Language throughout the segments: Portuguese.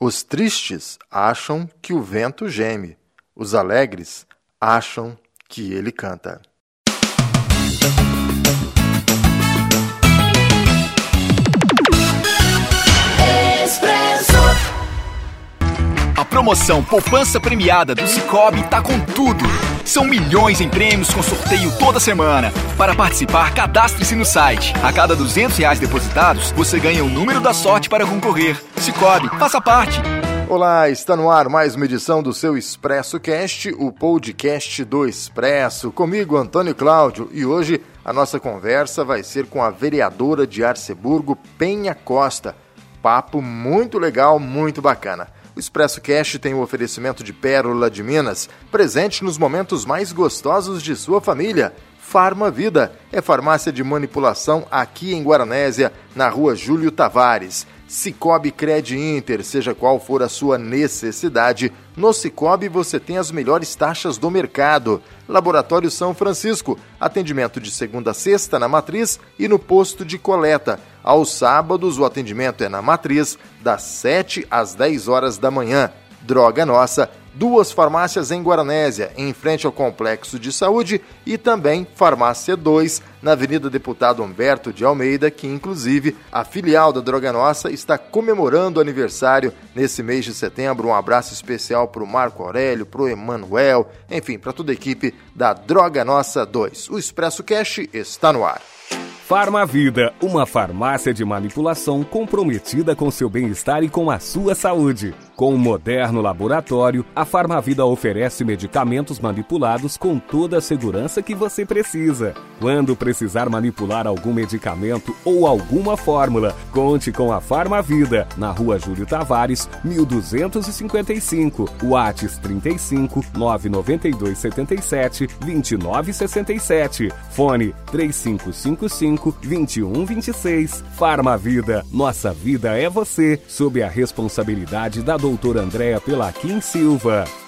Os tristes acham que o vento geme, os alegres acham que ele canta. Promoção Poupança Premiada do Cicobi tá com tudo. São milhões em prêmios com sorteio toda semana. Para participar, cadastre-se no site. A cada 200 reais depositados, você ganha o número da sorte para concorrer. Cicobi, faça parte. Olá, está no ar mais uma edição do seu Expresso Cast, o podcast do Expresso. Comigo, Antônio Cláudio, e hoje a nossa conversa vai ser com a vereadora de Arceburgo, Penha Costa. Papo muito legal, muito bacana. O Expresso Cash tem o oferecimento de Pérola de Minas, presente nos momentos mais gostosos de sua família. Farma Vida é farmácia de manipulação aqui em Guaranésia, na rua Júlio Tavares. Cicobi Cred Inter, seja qual for a sua necessidade, no Cicobi você tem as melhores taxas do mercado. Laboratório São Francisco, atendimento de segunda a sexta na matriz e no posto de coleta. Aos sábados, o atendimento é na matriz, das 7 às 10 horas da manhã. Droga Nossa, duas farmácias em Guaranésia, em frente ao Complexo de Saúde, e também Farmácia 2, na Avenida Deputado Humberto de Almeida, que inclusive a filial da Droga Nossa está comemorando o aniversário nesse mês de setembro. Um abraço especial para o Marco Aurélio, para o Emanuel, enfim, para toda a equipe da Droga Nossa 2. O Expresso Cash está no ar. Farmavida, uma farmácia de manipulação comprometida com seu bem-estar e com a sua saúde. Com um moderno laboratório, a Farmavida oferece medicamentos manipulados com toda a segurança que você precisa. Quando precisar manipular algum medicamento ou alguma fórmula, conte com a Farmavida, na rua Júlio Tavares, 1255, Whats 35 992 77 2967, fone 3555 2126. Farmavida, nossa vida é você, sob a responsabilidade da doutora Andréa Pelaquim Silva.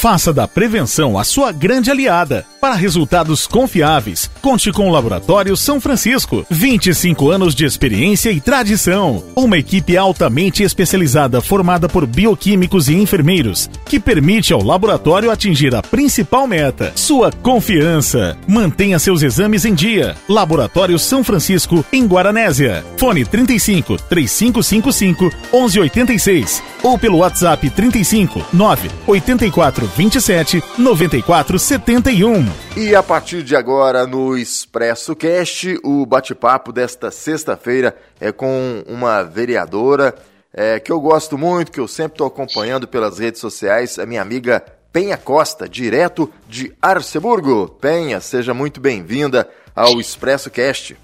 Faça da prevenção a sua grande aliada. Para resultados confiáveis, conte com o Laboratório São Francisco. 25 anos de experiência e tradição. Uma equipe altamente especializada formada por bioquímicos e enfermeiros, que permite ao laboratório atingir a principal meta: sua confiança. Mantenha seus exames em dia. Laboratório São Francisco, em Guaranésia. Fone 35 3555 1186 ou pelo WhatsApp 35 9 84 27 94 71. E a partir de agora no Expresso Cast, o bate-papo desta sexta-feira é com uma vereadora é, que eu gosto muito, que eu sempre estou acompanhando pelas redes sociais, a minha amiga Penha Costa, direto de Arceburgo. Penha, seja muito bem-vinda ao Expresso Cast.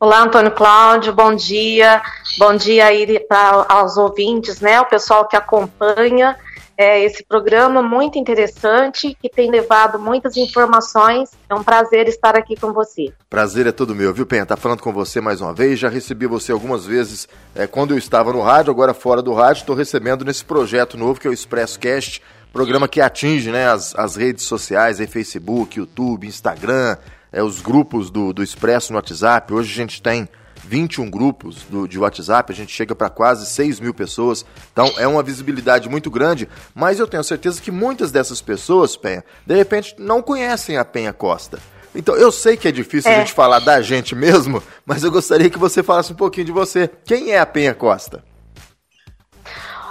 Olá, Antônio Cláudio, bom dia. Bom dia aí para aos ouvintes, né? O pessoal que acompanha é, esse programa muito interessante, que tem levado muitas informações. É um prazer estar aqui com você. Prazer é todo meu, viu, Penha? Tá falando com você mais uma vez. Já recebi você algumas vezes é, quando eu estava no rádio, agora fora do rádio. Estou recebendo nesse projeto novo que é o Expresso Cast, programa que atinge né, as, as redes sociais, aí, Facebook, YouTube, Instagram, é, os grupos do, do Expresso no WhatsApp. Hoje a gente tem 21 grupos do, de WhatsApp, a gente chega para quase 6 mil pessoas. Então é uma visibilidade muito grande, mas eu tenho certeza que muitas dessas pessoas, Penha, de repente não conhecem a Penha Costa. Então, eu sei que é difícil é. a gente falar da gente mesmo, mas eu gostaria que você falasse um pouquinho de você. Quem é a Penha Costa?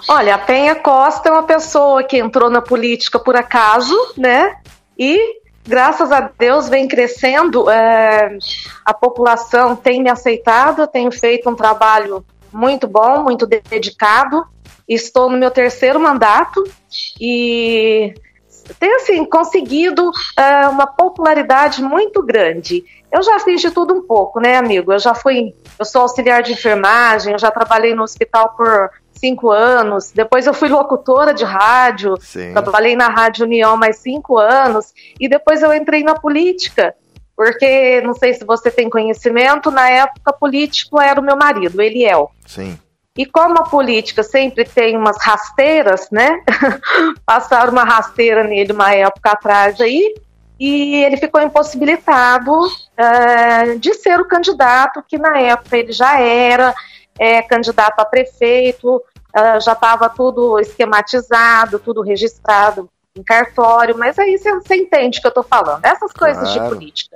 Olha, a Penha Costa é uma pessoa que entrou na política por acaso, né? E graças a Deus vem crescendo, é, a população tem me aceitado, tenho feito um trabalho muito bom, muito dedicado, estou no meu terceiro mandato e tenho assim, conseguido é, uma popularidade muito grande. Eu já fiz de tudo um pouco, né, amigo? Eu já fui, eu sou auxiliar de enfermagem, eu já trabalhei no hospital por cinco anos. Depois eu fui locutora de rádio, Sim. trabalhei na Rádio União mais cinco anos. E depois eu entrei na política. Porque, não sei se você tem conhecimento, na época político era o meu marido, Eliel. Sim. E como a política sempre tem umas rasteiras, né? Passaram uma rasteira nele uma época atrás aí, e ele ficou impossibilitado uh, de ser o candidato que na época ele já era, é, candidato a prefeito, uh, já estava tudo esquematizado, tudo registrado em cartório, mas aí você entende o que eu estou falando. Essas coisas claro. de política.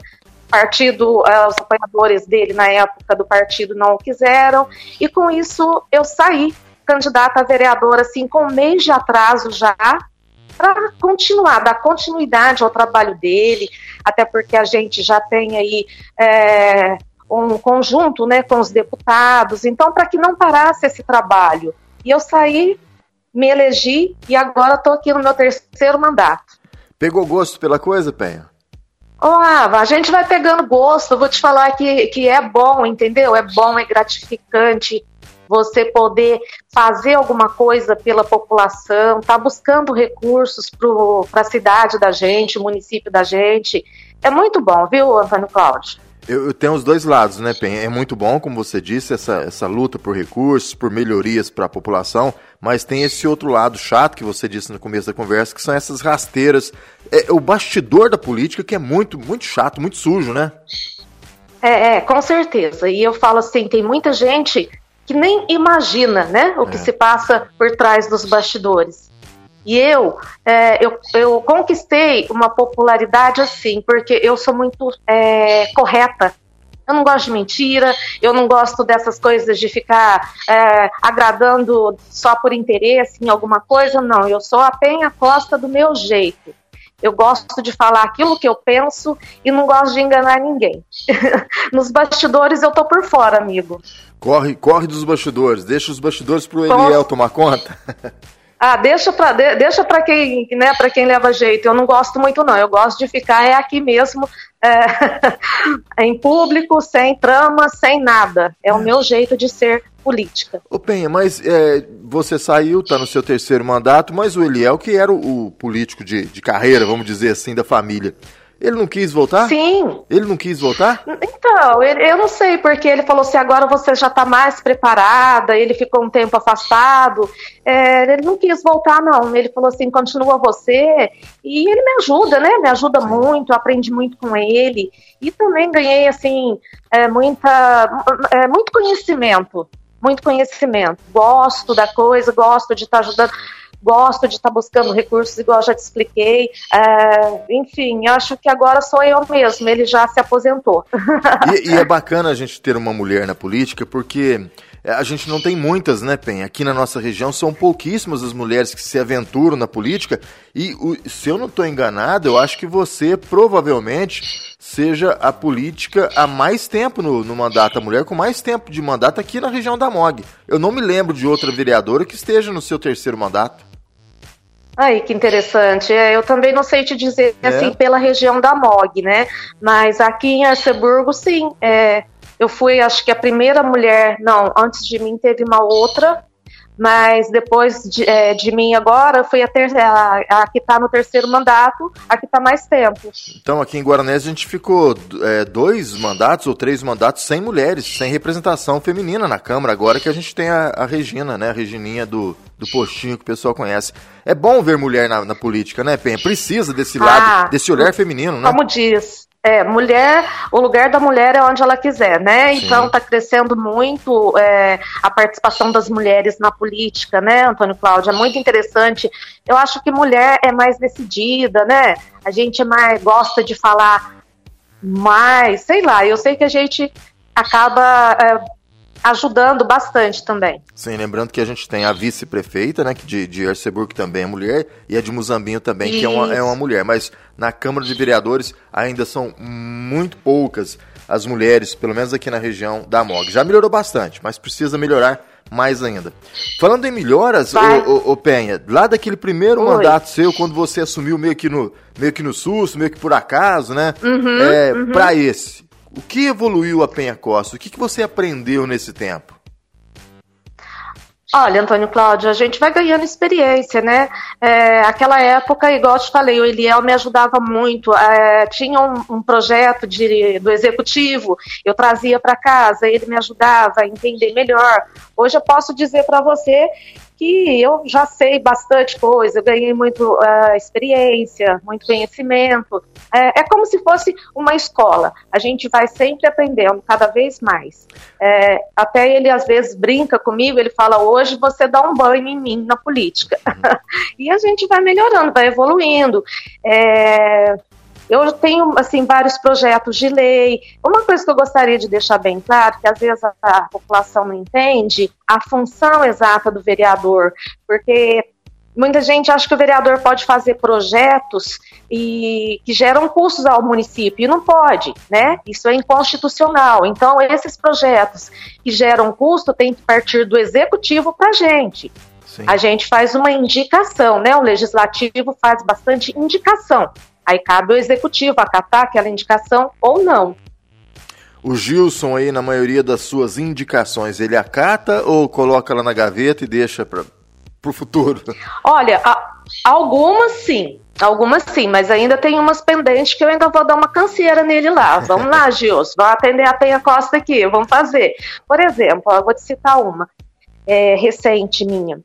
Partido, uh, os apoiadores dele na época do partido não o quiseram, e com isso eu saí candidata a vereadora, assim, com um mês de atraso já, para continuar, dar continuidade ao trabalho dele, até porque a gente já tem aí é, um conjunto né, com os deputados, então para que não parasse esse trabalho. E eu saí, me elegi e agora estou aqui no meu terceiro mandato. Pegou gosto pela coisa, Penha? Ó, oh, a gente vai pegando gosto, eu vou te falar que, que é bom, entendeu? É bom, é gratificante você poder fazer alguma coisa pela população, tá buscando recursos para a cidade da gente, o município da gente. É muito bom, viu, Antônio Cláudio? Eu, eu, tenho os dois lados, né, Pen? É muito bom, como você disse, essa, essa luta por recursos, por melhorias para a população, mas tem esse outro lado chato que você disse no começo da conversa, que são essas rasteiras. É, o bastidor da política que é muito, muito chato, muito sujo, né? É, é, com certeza. E eu falo assim, tem muita gente que nem imagina né, o que é. se passa por trás dos bastidores. E eu, é, eu, eu conquistei uma popularidade assim, porque eu sou muito é, correta. Eu não gosto de mentira, eu não gosto dessas coisas de ficar é, agradando só por interesse em alguma coisa, não. Eu sou a Penha Costa do meu jeito. Eu gosto de falar aquilo que eu penso e não gosto de enganar ninguém. Nos bastidores eu tô por fora, amigo. Corre, corre dos bastidores, deixa os bastidores pro Eliel tomar conta. Ah, deixa para de, deixa para quem, né, para quem leva jeito. Eu não gosto muito não. Eu gosto de ficar é aqui mesmo, é, em público, sem trama, sem nada. É o meu jeito de ser política. Ô Penha, mas é, você saiu, está no seu terceiro mandato, mas o Eliel, que era o, o político de, de carreira, vamos dizer assim, da família, ele não quis voltar? Sim. Ele não quis voltar? Então, ele, eu não sei, porque ele falou assim, agora você já está mais preparada, ele ficou um tempo afastado. É, ele não quis voltar, não. Ele falou assim, continua você. E ele me ajuda, né? Me ajuda muito, aprendi muito com ele. E também ganhei, assim, é, muita, é, muito conhecimento. Muito conhecimento. Gosto da coisa, gosto de estar tá ajudando gosto de estar tá buscando recursos, igual já te expliquei. É, enfim, acho que agora sou eu mesmo, ele já se aposentou. E, e, é bacana a gente ter uma mulher na política, porque a gente não tem muitas, né, Pen? Aqui na nossa região são pouquíssimas as mulheres que se aventuram na política. E se eu não estou enganado, eu acho que você provavelmente seja a política há mais tempo no, no mandato, a mulher com mais tempo de mandato aqui na região da MOG. Eu não me lembro de outra vereadora que esteja no seu terceiro mandato. Aí, que interessante. É, eu também não sei te dizer, é. assim, pela região da MOG, né? Mas aqui em Arceburgo, sim. É, eu fui, acho que a primeira mulher, não, antes de mim teve uma outra, mas depois de, é, de mim agora, fui a, ter, a, a que está no terceiro mandato, a que está mais tempo. Então, aqui em Guaranés, a gente ficou é, dois mandatos ou três mandatos sem mulheres, sem representação feminina na Câmara, agora que a gente tem a, a Regina, né, a Regininha do, do postinho que o pessoal conhece. É bom ver mulher na, na política, né, Penha? Precisa desse ah, lado, desse olhar feminino, né? Como diz, é, mulher, o lugar da mulher é onde ela quiser, né? Sim. Então está crescendo muito é, a participação das mulheres na política, né, Antônio Cláudio? É muito interessante. Eu acho que mulher é mais decidida, né? A gente é mais gosta de falar mais, sei lá, eu sei que a gente acaba é, ajudando bastante também. Sim, lembrando que a gente tem a vice-prefeita, né, de, de Arceburgo, que também é mulher, e a de Muzambinho também, Isso. que é uma, é uma mulher. Mas na Câmara de Vereadores ainda são muito poucas as mulheres, pelo menos aqui na região da MOG. Já melhorou bastante, mas precisa melhorar mais ainda. Falando em melhoras, ô, ô, Penha, lá daquele primeiro Oi. mandato seu, quando você assumiu meio que no, meio que no susto, meio que por acaso, né? Uhum, é, uhum. Para esse, o que evoluiu a Penha Costa? O que, que você aprendeu nesse tempo? Olha, Antônio Cláudio, a gente vai ganhando experiência, né? É, aquela época, igual eu te falei, o Eliel me ajudava muito. É, tinha um, um, projeto de, do executivo, eu trazia para casa, ele me ajudava a entender melhor. Hoje eu posso dizer para você que eu já sei bastante coisa, eu ganhei muito uh, experiência, muito conhecimento. É, é, como se fosse uma escola. A gente vai sempre aprendendo cada vez mais. É, até ele às vezes brinca comigo, ele fala: hoje você dá um banho em mim na política. E a gente vai melhorando, vai evoluindo. É, eu tenho, assim, vários projetos de lei. Uma coisa que eu gostaria de deixar bem claro, que às vezes a, a população não entende, a função exata do vereador, porque muita gente acha que o vereador pode fazer projetos e que geram custos ao município e não pode, né? Isso é inconstitucional. Então esses projetos que geram custo têm que partir do executivo para a gente. A gente faz uma indicação, né? O legislativo faz bastante indicação. Aí cabe ao executivo acatar aquela indicação ou não. O Gilson aí, na maioria das suas indicações, ele acata ou coloca ela na gaveta e deixa para o futuro? Olha, a, algumas sim, algumas sim, mas ainda tem umas pendentes que eu ainda vou dar uma canseira nele lá. Vamos lá, Gilson, vamos atender a Penha Costa aqui, vamos fazer. Por exemplo, eu vou te citar uma é, recente minha.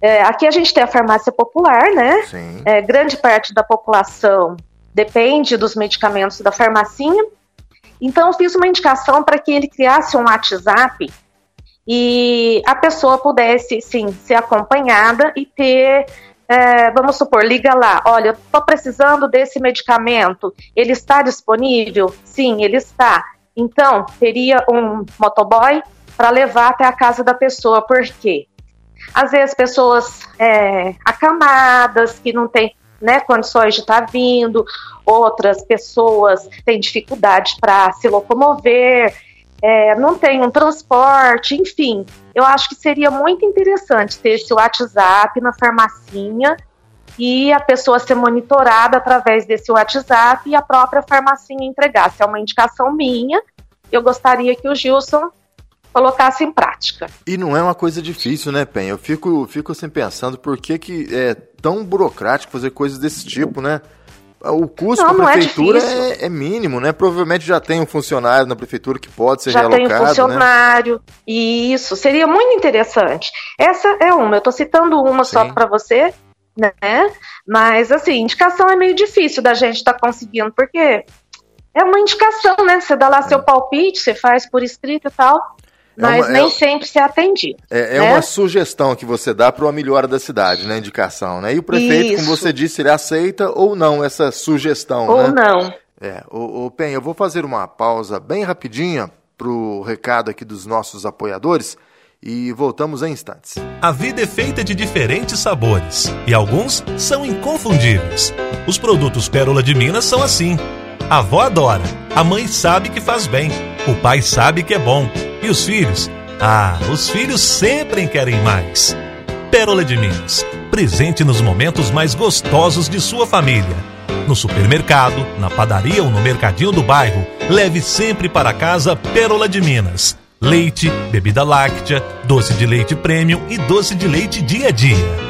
É, aqui a gente tem a farmácia popular, né? Sim. É, grande parte da população depende dos medicamentos da farmacinha. Então, eu fiz uma indicação para que ele criasse um WhatsApp e a pessoa pudesse, sim, ser acompanhada e ter, é, vamos supor, liga lá, olha, estou precisando desse medicamento, ele está disponível? Sim, ele está. Então, teria um motoboy para levar até a casa da pessoa, por quê? Às vezes pessoas é, acamadas, que não têm né, condições de estar tá vindo, outras pessoas têm dificuldade para se locomover, é, não tem um transporte, enfim. Eu acho que seria muito interessante ter esse WhatsApp na farmacinha e a pessoa ser monitorada através desse WhatsApp e a própria farmacinha entregar. Se é uma indicação minha, eu gostaria que o Gilson colocasse em prática. E não é uma coisa difícil, né, Pen? Eu fico, fico assim pensando por que, que é tão burocrático fazer coisas desse tipo, né? O custo para a é prefeitura é, é, é, mínimo, né? Provavelmente já tem um funcionário na prefeitura que pode ser já realocado. Já tem um né? funcionário. Né? Isso, seria muito interessante. Essa é uma, eu estou citando uma Sim. só para você, né? Mas, assim, indicação é meio difícil da gente estar tá conseguindo, porque é uma indicação, né? Você dá lá seu palpite, você faz por escrito e tal. É mas uma, nem é, sempre se atende. É, é né? uma sugestão que você dá para uma melhora da cidade, né? Indicação, né? E o prefeito, Isso. como você disse, ele aceita ou não essa sugestão, ou né? não. É, o, o Pen, eu vou fazer uma pausa bem rapidinha para o recado aqui dos nossos apoiadores e voltamos em instantes. A vida é feita de diferentes sabores e alguns são inconfundíveis. Os produtos Pérola de Minas são assim. A avó adora, a mãe sabe que faz bem, o pai sabe que é bom e os filhos? Ah, os filhos sempre querem mais. Pérola de Minas. Presente nos momentos mais gostosos de sua família. No supermercado, na padaria ou no mercadinho do bairro, leve sempre para casa Pérola de Minas. Leite, bebida láctea, doce de leite premium e doce de leite dia a dia.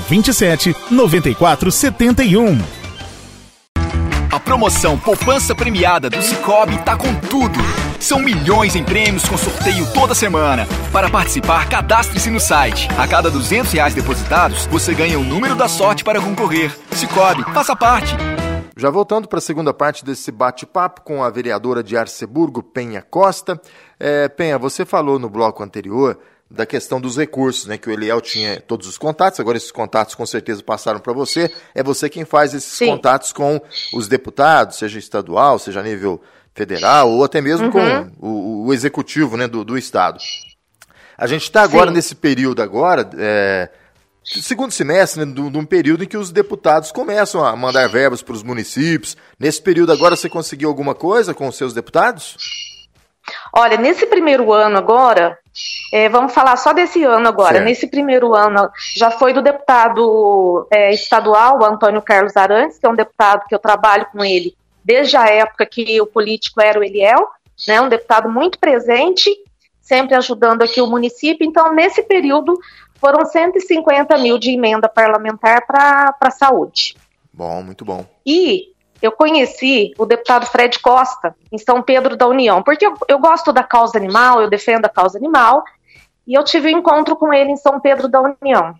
27 94 71. A promoção Poupança Premiada do Cicobi tá com tudo. São milhões em prêmios com sorteio toda semana. Para participar, cadastre-se no site. A cada 200 reais depositados, você ganha o número da sorte para concorrer. Cicobi, faça parte. Já voltando para a segunda parte desse bate-papo com a vereadora de Arceburgo, Penha Costa. É, Penha, você falou no bloco anterior da questão dos recursos, né? Que o Eliel tinha todos os contatos, agora esses contatos com certeza passaram para você. É você quem faz esses Sim. contatos com os deputados, seja estadual, seja a nível federal, ou até mesmo uhum. com o, o, executivo né, do, do Estado. A gente está agora Sim. nesse período agora, é, segundo semestre, né, de um período em que os deputados começam a mandar verbas para os municípios. Nesse período agora você conseguiu alguma coisa com os seus deputados? Olha, nesse primeiro ano agora, é, vamos falar só desse ano agora. Certo. Nesse primeiro ano, já foi do deputado é, estadual, Antônio Carlos Arantes, que é um deputado que eu trabalho com ele desde a época que o político era o Eliel, né, um deputado muito presente, sempre ajudando aqui o município. Então, nesse período, foram 150 mil de emenda parlamentar para a saúde. Bom, muito bom. E eu conheci o deputado Fred Costa, em São Pedro da União, porque eu, eu gosto da causa animal, eu defendo a causa animal, e eu tive um encontro com ele em São Pedro da União.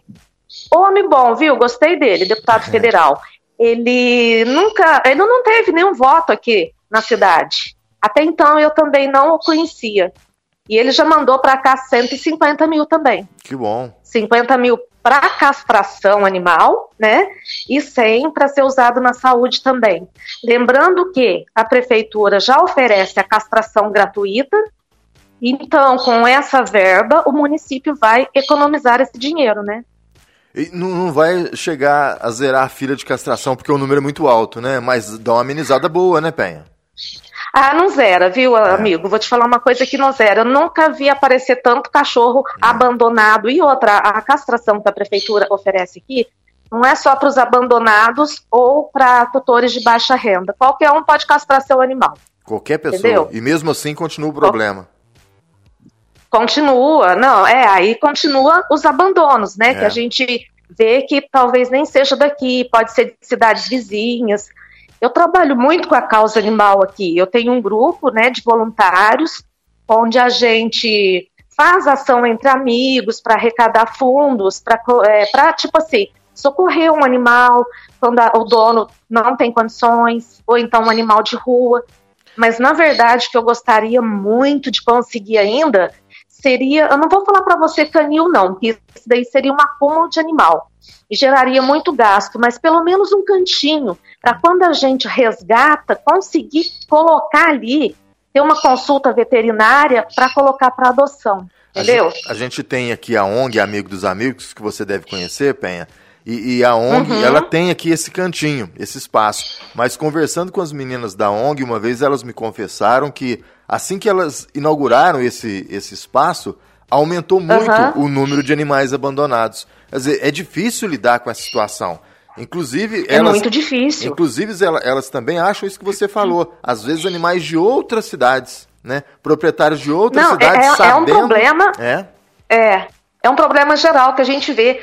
Homem bom, viu? Gostei dele, deputado é. federal. Ele nunca, ele não teve nenhum voto aqui na cidade. Até então eu também não o conhecia. E ele já mandou para cá 150 mil também. Que bom. 50 mil para castração animal, né? E 100 para ser usado na saúde também. Lembrando que a prefeitura já oferece a castração gratuita. Então, com essa verba, o município vai economizar esse dinheiro, né? E não vai chegar a zerar a fila de castração, porque o número é muito alto, né? Mas dá uma amenizada boa, né, Penha? Ah, não zera, viu, é. amigo? Vou te falar uma coisa que não zera. Eu nunca vi aparecer tanto cachorro é. abandonado. E outra, a castração que a prefeitura oferece aqui não é só para os abandonados ou para tutores de baixa renda. Qualquer um pode castrar seu animal. Qualquer pessoa. Entendeu? E mesmo assim continua o problema. Continua, não, é, aí continua os abandonos, né? É. Que a gente vê que talvez nem seja daqui, pode ser de cidades vizinhas. Eu trabalho muito com a causa animal aqui. Eu tenho um grupo né, de voluntários onde a gente faz ação entre amigos para arrecadar fundos, para, é, tipo assim, socorrer um animal quando a, o dono não tem condições, ou então um animal de rua. Mas, na verdade, o que eu gostaria muito de conseguir ainda seria, eu não vou falar para você canil não, que isso daí seria um acúmulo de animal e geraria muito gasto, mas pelo menos um cantinho para quando a gente resgata, conseguir colocar ali, ter uma consulta veterinária para colocar para adoção. Entendeu? A gente, a gente, tem aqui a ONG Amigo dos Amigos, que você deve conhecer, Penha. E, e a ONG, uhum. ela tem aqui esse cantinho, esse espaço. Mas conversando com as meninas da ONG, uma vez elas me confessaram que assim que elas inauguraram esse, esse espaço, aumentou muito uhum. o número de animais abandonados. Quer dizer, é difícil lidar com essa situação. Inclusive, é elas, muito difícil. Inclusive, elas, elas também acham isso que você falou. Às vezes, animais de outras cidades, né? Proprietários de outras Não, cidades é, sabendo... é um problema. É. É. É um problema geral que a gente vê.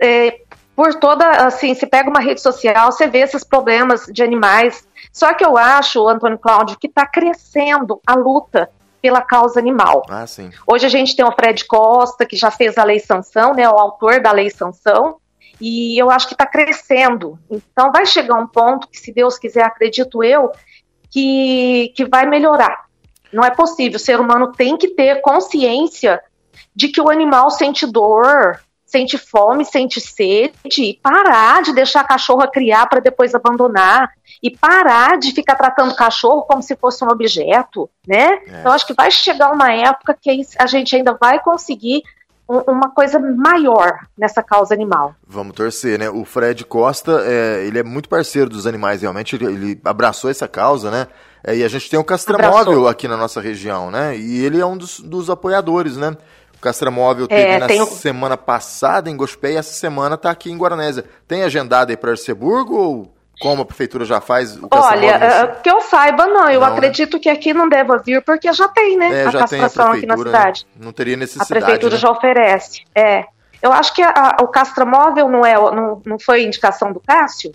É, por toda, assim, se pega uma rede social, você vê esses problemas de animais. Só que eu acho, Antônio Cláudio, que está crescendo a luta pela causa animal. Ah, sim. Hoje a gente tem o Fred Costa, que já fez a lei sanção, né, o autor da lei sanção, e eu acho que está crescendo. Então vai chegar um ponto que, se Deus quiser, acredito eu, que, que vai melhorar. Não é possível. O ser humano tem que ter consciência de que o animal sente dor, sente fome, sente sede, e parar de deixar a cachorra criar para depois abandonar, e parar de ficar tratando o cachorro como se fosse um objeto, né? É. Então acho que vai chegar uma época que a gente ainda vai conseguir uma coisa maior nessa causa animal. Vamos torcer, né? O Fred Costa, é, ele é muito parceiro dos animais, realmente, ele, ele abraçou essa causa, né? É, e a gente tem o Castramóvel aqui na nossa região, né? E ele é um dos, dos apoiadores, né? O Castramóvel teve é, na tenho... semana passada em Gospé e essa semana está aqui em Guaranésia. Tem agendado aí para Arceburgo ou como a prefeitura já faz o Olha, uh, que eu saiba, não. Eu não, né? acredito né? que aqui não deva vir, porque já tem, né? É, a castração aqui na né? cidade. Né? Não teria necessidade. A prefeitura né? já oferece. É. Eu acho que a, a, o castramóvel não, é, não, não foi indicação do Cássio?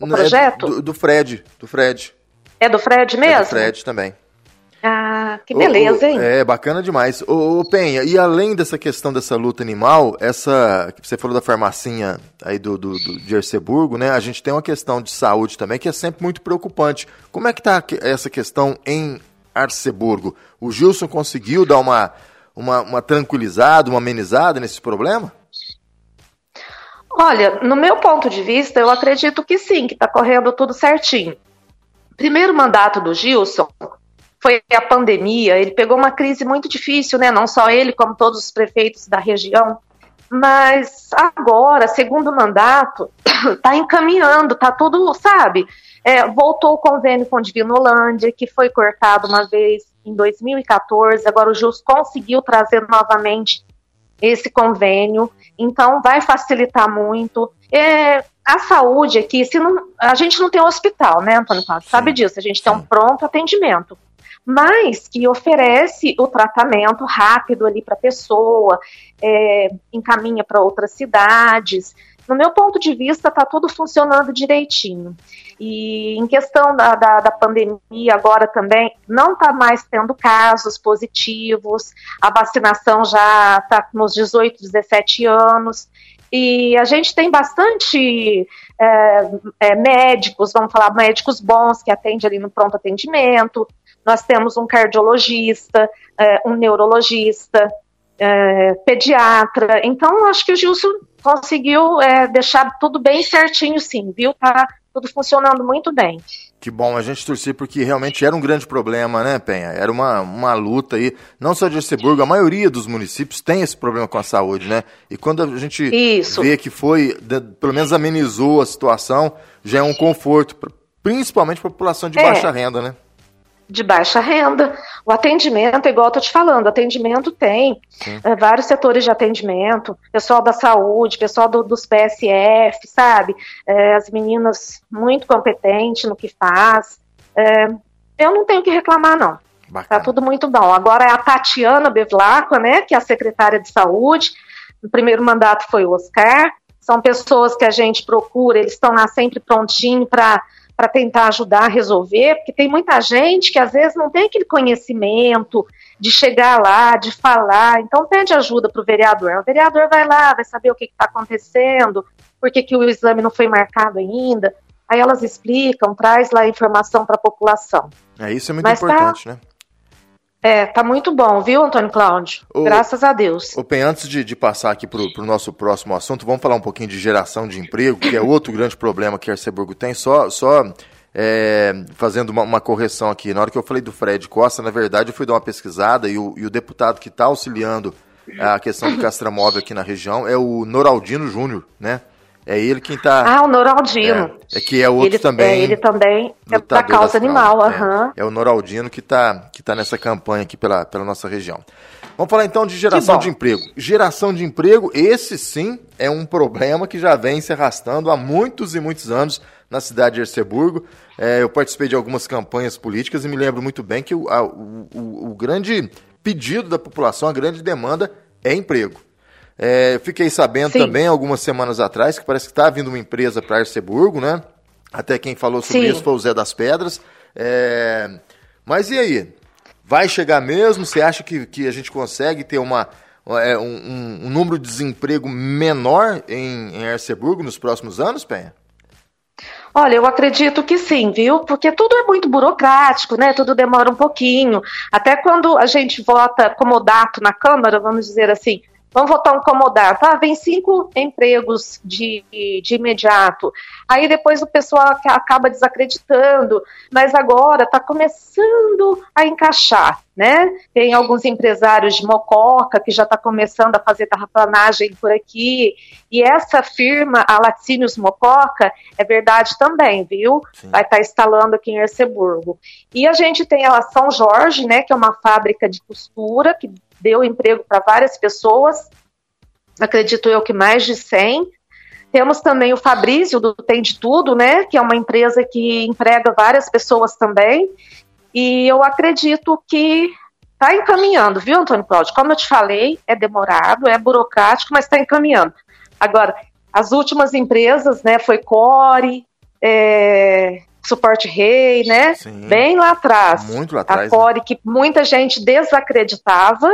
O não, é projeto? É do, do Fred. Do Fred. É do Fred mesmo? É do Fred também. Ah, que beleza, hein? É, bacana demais. Ô, ô, Penha, e além dessa questão dessa luta animal, essa que você falou da farmacinha aí do, do, do de Erceburgo, né? A gente tem uma questão de saúde também que é sempre muito preocupante. Como é que tá essa questão em Arceburgo? O Gilson conseguiu dar uma, uma, uma tranquilizada, uma amenizada nesse problema? Olha, no meu ponto de vista, eu acredito que sim, que está correndo tudo certinho. Primeiro mandato do Gilson, foi a pandemia, ele pegou uma crise muito difícil, né? Não só ele, como todos os prefeitos da região. Mas agora, segundo mandato, está encaminhando, está tudo, sabe? É, voltou o convênio com Divinolândia, que foi cortado uma vez. em 2014, agora o JUS conseguiu trazer novamente esse convênio, então vai facilitar muito. É, a saúde aqui, se não, a gente não tem um hospital, né, Antônio Cláudio? Sabe disso, a gente tem um pronto atendimento, mas que oferece o tratamento rápido ali para a pessoa, é, encaminha para outras cidades. No meu ponto de vista, está tudo funcionando direitinho. E em questão da, da, da pandemia, agora também, não está mais tendo casos positivos, a vacinação já está nos 18, 17 anos. E a gente tem bastante é, é, médicos, vamos falar, médicos bons que atendem ali no pronto atendimento. Nós temos um cardiologista, é, um neurologista, é, pediatra. Então, acho que o Gilson conseguiu é, deixar tudo bem certinho, sim, viu? Tá tudo funcionando muito bem. Que bom a gente torcer, porque realmente era um grande problema, né, Penha? Era uma, uma luta aí, não só de Erceburgo, a maioria dos municípios tem esse problema com a saúde, né? E quando a gente Isso. vê que foi, pelo menos amenizou a situação, já é um conforto, principalmente para a população de é. baixa renda, né? De baixa renda. O atendimento, igual eu estou te falando, atendimento tem é, vários setores de atendimento, pessoal da saúde, pessoal do, dos PSF, sabe? É, as meninas muito competentes no que faz. É, eu não tenho que reclamar, não. Bacana. Tá tudo muito bom. Agora é a Tatiana Bevlacqua, né, que é a secretária de saúde. O primeiro mandato foi o Oscar. São pessoas que a gente procura, eles estão lá sempre prontinho para para tentar ajudar a resolver, porque tem muita gente que às vezes não tem aquele conhecimento de chegar lá, de falar, então pede ajuda para o vereador. O vereador vai lá, vai saber o que está acontecendo, por que, que o exame não foi marcado ainda. Aí elas explicam, traz lá a informação para a população. É, isso é muito Mas tá importante, né? É, tá muito bom, viu, Antônio Cláudio? Graças a Deus. O Pen, antes de, de passar aqui para o nosso próximo assunto, vamos falar um pouquinho de geração de emprego, que é outro grande problema que Arceburgo tem. Só, só é, fazendo uma, uma, correção aqui. Na hora que eu falei do Fred Costa, na verdade, eu fui dar uma pesquisada e o, e o deputado que está auxiliando a questão do castramóvel aqui na região é o Noraldino Júnior, né? É ele quem está. Ah, o Noraldino. É, é, que é outro ele, também. É, ele também é da causa animal. Uhum. É, é, o Noraldino que está que tá nessa campanha aqui pela, pela nossa região. Vamos falar então de geração de emprego. Geração de emprego, esse sim é um problema que já vem se arrastando há muitos e muitos anos na cidade de Erceburgo. É, eu participei de algumas campanhas políticas e me lembro muito bem que o, a, o, o, o grande pedido da população, a grande demanda é emprego. É, fiquei sabendo Sim. também, algumas semanas atrás, que parece que está vindo uma empresa para Arceburgo, né? Até quem falou sobre Sim. isso foi o Zé das Pedras. É, mas e aí? Vai chegar mesmo? Você acha que, que a gente consegue ter uma, é, um, um, número de desemprego menor em, em Arceburgo nos próximos anos, Penha? Olha, eu acredito que sim, viu? Porque tudo é muito burocrático, né? Tudo demora um pouquinho. Até quando a gente vota comodato na Câmara, vamos dizer assim, Vamos votar um comodato. Ah, vem cinco empregos de, de imediato. Aí depois o pessoal acaba desacreditando, mas agora está começando a encaixar, né? Tem alguns empresários de Mococa que já está começando a fazer terraplanagem por aqui. E essa firma, a Laticínios Mococa, é verdade também, viu? Sim. Vai estar tá instalando aqui em Erceburgo. E a gente tem a São Jorge, né? Que é uma fábrica de costura que deu emprego para várias pessoas, acredito eu que mais de 100. Temos também o Fabrício, do Tem de Tudo, né, que é uma empresa que emprega várias pessoas também. E eu acredito que está encaminhando, viu, Antônio Cláudio? Como eu te falei, é demorado, é burocrático, mas está encaminhando. Agora, as últimas empresas, né, foi Core, é, Suporte Rei, né? Sim. Bem lá atrás. Muito lá atrás. A Core, né? que muita gente desacreditava.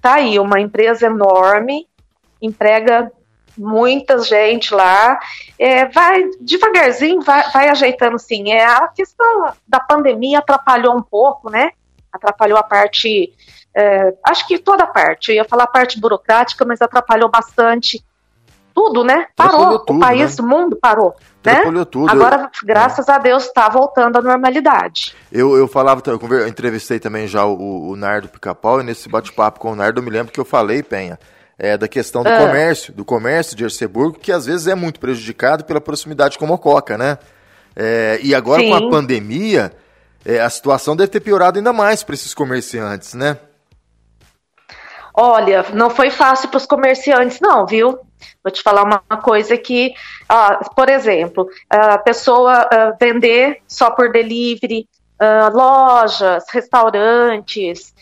Tá aí, uma empresa enorme, emprega muita gente lá. É, vai devagarzinho, vai, vai ajeitando sim. É, a questão da pandemia atrapalhou um pouco, né? Atrapalhou a parte. É, acho que toda a parte. Eu ia falar a parte burocrática, mas atrapalhou bastante tudo, né? Parou. Tudo, o país, né? o mundo parou. Né? Tudo. Agora, graças é. a Deus, está voltando à normalidade. Eu, eu falava, eu entrevistei também já o, o Nardo Pica-Pau, e nesse bate-papo com o Nardo, eu me lembro que eu falei, Penha, é, da questão do ah. comércio, do comércio de Erceburgo, que às vezes é muito prejudicado pela proximidade com Mococa, né? É, e agora Sim. com a pandemia, é, a situação deve ter piorado ainda mais para esses comerciantes, né? Olha, não foi fácil para os comerciantes, não, viu? Vou te falar uma coisa que, por exemplo, a pessoa vender só por delivery, lojas, restaurantes,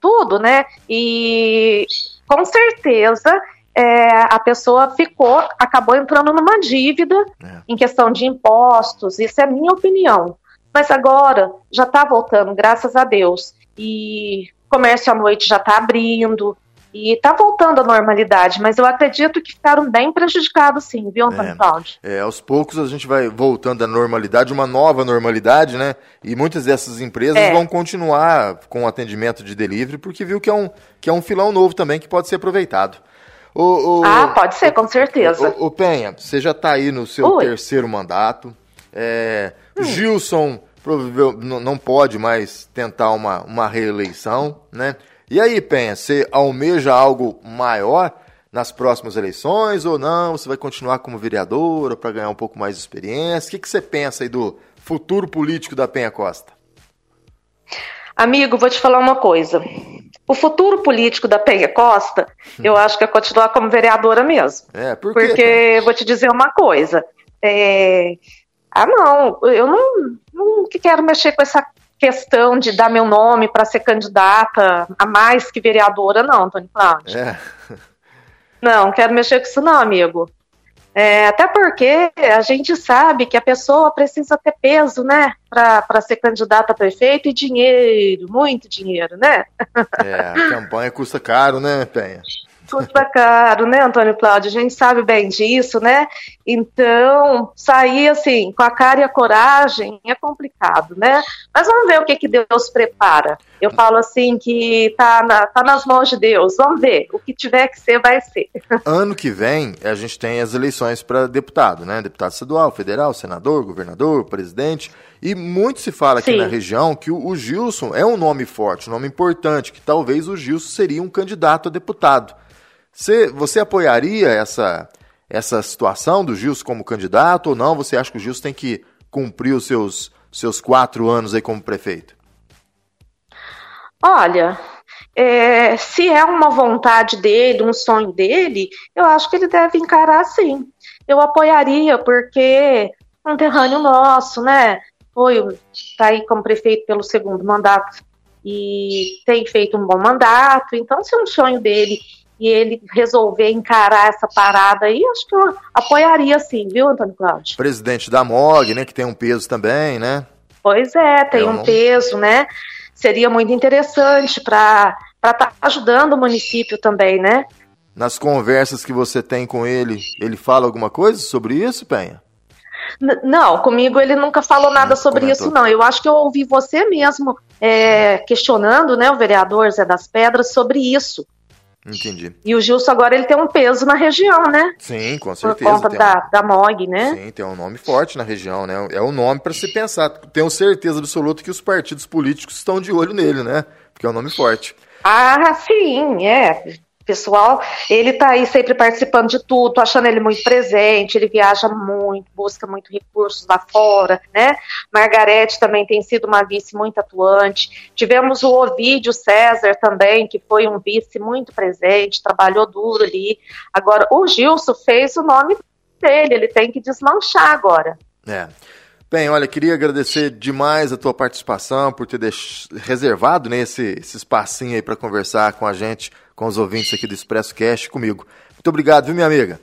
tudo, né? E com certeza é, a pessoa ficou, acabou entrando numa dívida é. em questão de impostos, isso é minha opinião. Mas agora já está voltando, graças a Deus. E comércio à noite já está abrindo, e está voltando à normalidade, mas eu acredito que ficaram bem prejudicados sim, viu, Antônio é, Cláudio? É, aos poucos a gente vai voltando à normalidade, uma nova normalidade, né? E muitas dessas empresas é. vão continuar com o atendimento de delivery, porque viu que é um, que é um filão novo também que pode ser aproveitado. O, o, ah, pode ser, com certeza. O, o Penha, você já está aí no seu Oi. terceiro mandato. É, hum. Gilson não pode mais tentar uma, uma reeleição, né? E aí, Penha, você almeja algo maior nas próximas eleições ou não? Você vai continuar como vereadora para ganhar um pouco mais de experiência? O que, que você pensa aí do futuro político da Penha Costa? Amigo, vou te falar uma coisa. O futuro político da Penha Costa, eu acho que é continuar como vereadora mesmo. É, por quê? Porque vou te dizer uma coisa. É... Ah, não, eu não, não quero mexer com essa questão de dar meu nome para ser candidata a mais que vereadora, não, Antônio Cláudio. É. Não, quero mexer com isso, não, amigo. É, até porque a gente sabe que a pessoa precisa ter peso, né, para ser candidata a prefeito e dinheiro, muito dinheiro, né? É, a campanha custa caro, né, Penha? custa caro, né, Antônio Cláudio? A gente sabe bem disso, né? Então, sair assim, com a cara e a coragem é complicado, né? Mas vamos ver o que, que Deus prepara. Eu falo assim que tá, na, tá nas mãos de Deus. Vamos ver. O que tiver que ser, vai ser. Ano que vem, a gente tem as eleições para deputado, né? Deputado estadual, federal, senador, governador, presidente. E muito se fala aqui Sim. na região que o, o Gilson é um nome forte, um nome importante, que talvez o Gilson seria um candidato a deputado. Você, você apoiaria essa, essa situação do Gilson como candidato ou não? Você acha que o Gilson tem que cumprir os seus, seus quatro anos aí como prefeito? Olha, é, se é uma vontade dele, um sonho dele, eu acho que ele deve encarar sim. Eu apoiaria, porque um terrâneo nosso, né? Foi, tá aí como prefeito pelo segundo mandato e tem feito um bom mandato, então se é um sonho dele e ele resolver encarar essa parada aí, acho que eu apoiaria sim, viu, Antônio Cláudio? Presidente da MOG, né, que tem um peso também, né? Pois é, tem um, peso, né? Seria muito interessante para estar tá ajudando o município também, né? Nas conversas que você tem com ele, ele fala alguma coisa sobre isso, Penha? N não, comigo ele nunca falou nada sobre comentou. isso, não. Eu acho que eu ouvi você mesmo é, questionando, né, o vereador Zé das Pedras, sobre isso. Entendi. E o Gilson agora ele tem um peso na região, né? Sim, com certeza. Por conta da, um... da MOG, né? Sim, tem um nome forte na região, né? É um nome para se pensar. Tenho certeza absoluta que os partidos políticos estão de olho nele, né? Porque é um nome forte. Ah, sim, é pessoal, ele tá aí sempre participando de tudo, tô achando ele muito presente, ele viaja muito, busca muito recursos lá fora, né? Margarete também tem sido uma vice muito atuante. Tivemos o Ovídio César também, que foi um vice muito presente, trabalhou duro ali. Agora, o Gilson fez o nome dele, ele tem que desmanchar agora. É. Bem, olha, queria agradecer demais a tua participação, por ter deix... reservado né, esse, esse espacinho aí para conversar com a gente, com os ouvintes aqui do Expresso Cast comigo. Muito obrigado, viu, minha amiga?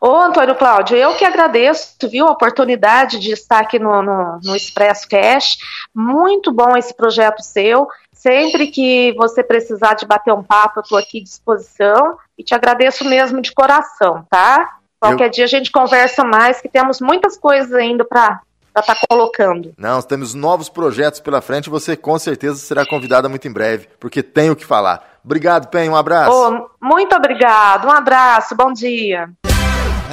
Ô, Antônio Cláudio, eu que agradeço, viu, a oportunidade de estar aqui no, no, no Expresso Cash. Muito bom esse projeto seu. Sempre que você precisar de bater um papo, eu estou aqui à disposição. E te agradeço mesmo de coração, tá? Qualquer eu... dia a gente conversa mais, que temos muitas coisas ainda para estar tá colocando. Não, temos novos projetos pela frente. Você com certeza será convidada muito em breve, porque tem o que falar. Obrigado, Pen, um abraço. Oh, muito obrigado, um abraço, bom dia.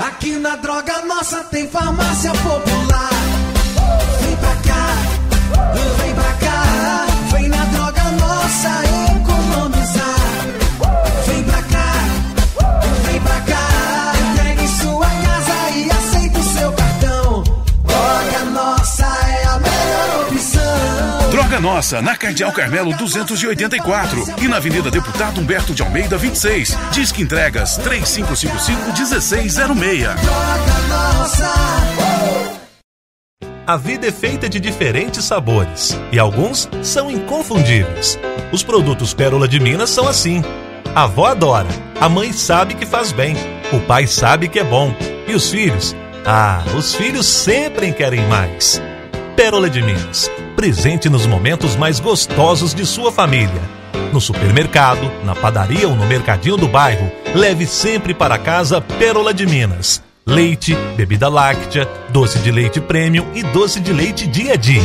Aqui na Droga Nossa tem farmácia popular. Vem pra cá, vem pra cá, vem na Droga Nossa. Nossa, na Cardeal Carmelo 284 e na Avenida Deputado Humberto de Almeida 26. Disque entregas 3555 1606. A vida é feita de diferentes sabores e alguns são inconfundíveis. Os produtos Pérola de Minas são assim. A avó adora, a mãe sabe que faz bem, o pai sabe que é bom e os filhos? Ah, os filhos sempre querem mais. Pérola de Minas, presente nos momentos mais gostosos de sua família. No supermercado, na padaria ou no mercadinho do bairro, leve sempre para casa Pérola de Minas leite, bebida láctea, doce de leite premium e doce de leite dia a dia.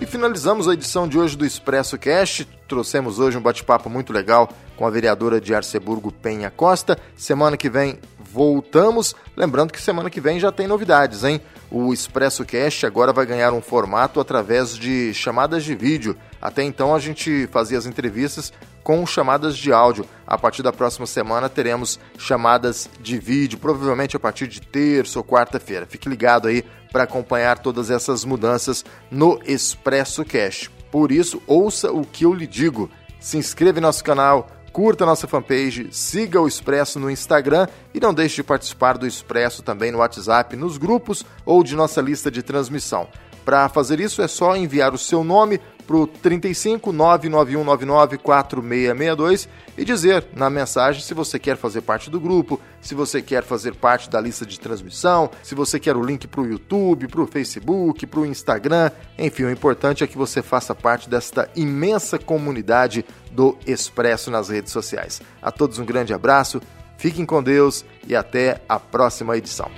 E finalizamos a edição de hoje do Expresso Cast. Trouxemos hoje um bate-papo muito legal com a vereadora de Arceburgo Penha Costa. Semana que vem voltamos. Lembrando que semana que vem já tem novidades, hein? O Expresso Cast agora vai ganhar um formato através de chamadas de vídeo. Até então a gente fazia as entrevistas com chamadas de áudio. A partir da próxima semana teremos chamadas de vídeo, provavelmente a partir de terça ou quarta-feira. Fique ligado aí para acompanhar todas essas mudanças no Expresso Cash. Por isso, ouça o que eu lhe digo. Se inscreva em nosso canal, curta nossa fanpage, siga o Expresso no Instagram e não deixe de participar do Expresso também no WhatsApp, nos grupos ou de nossa lista de transmissão. Para fazer isso é só enviar o seu nome, para o 35 99199 4662 e dizer na mensagem se você quer fazer parte do grupo, se você quer fazer parte da lista de transmissão, se você quer o link para o YouTube, para o Facebook, para o Instagram. Enfim, o importante é que você faça parte desta imensa comunidade do Expresso nas redes sociais. A todos um grande abraço, fiquem com Deus e até a próxima edição.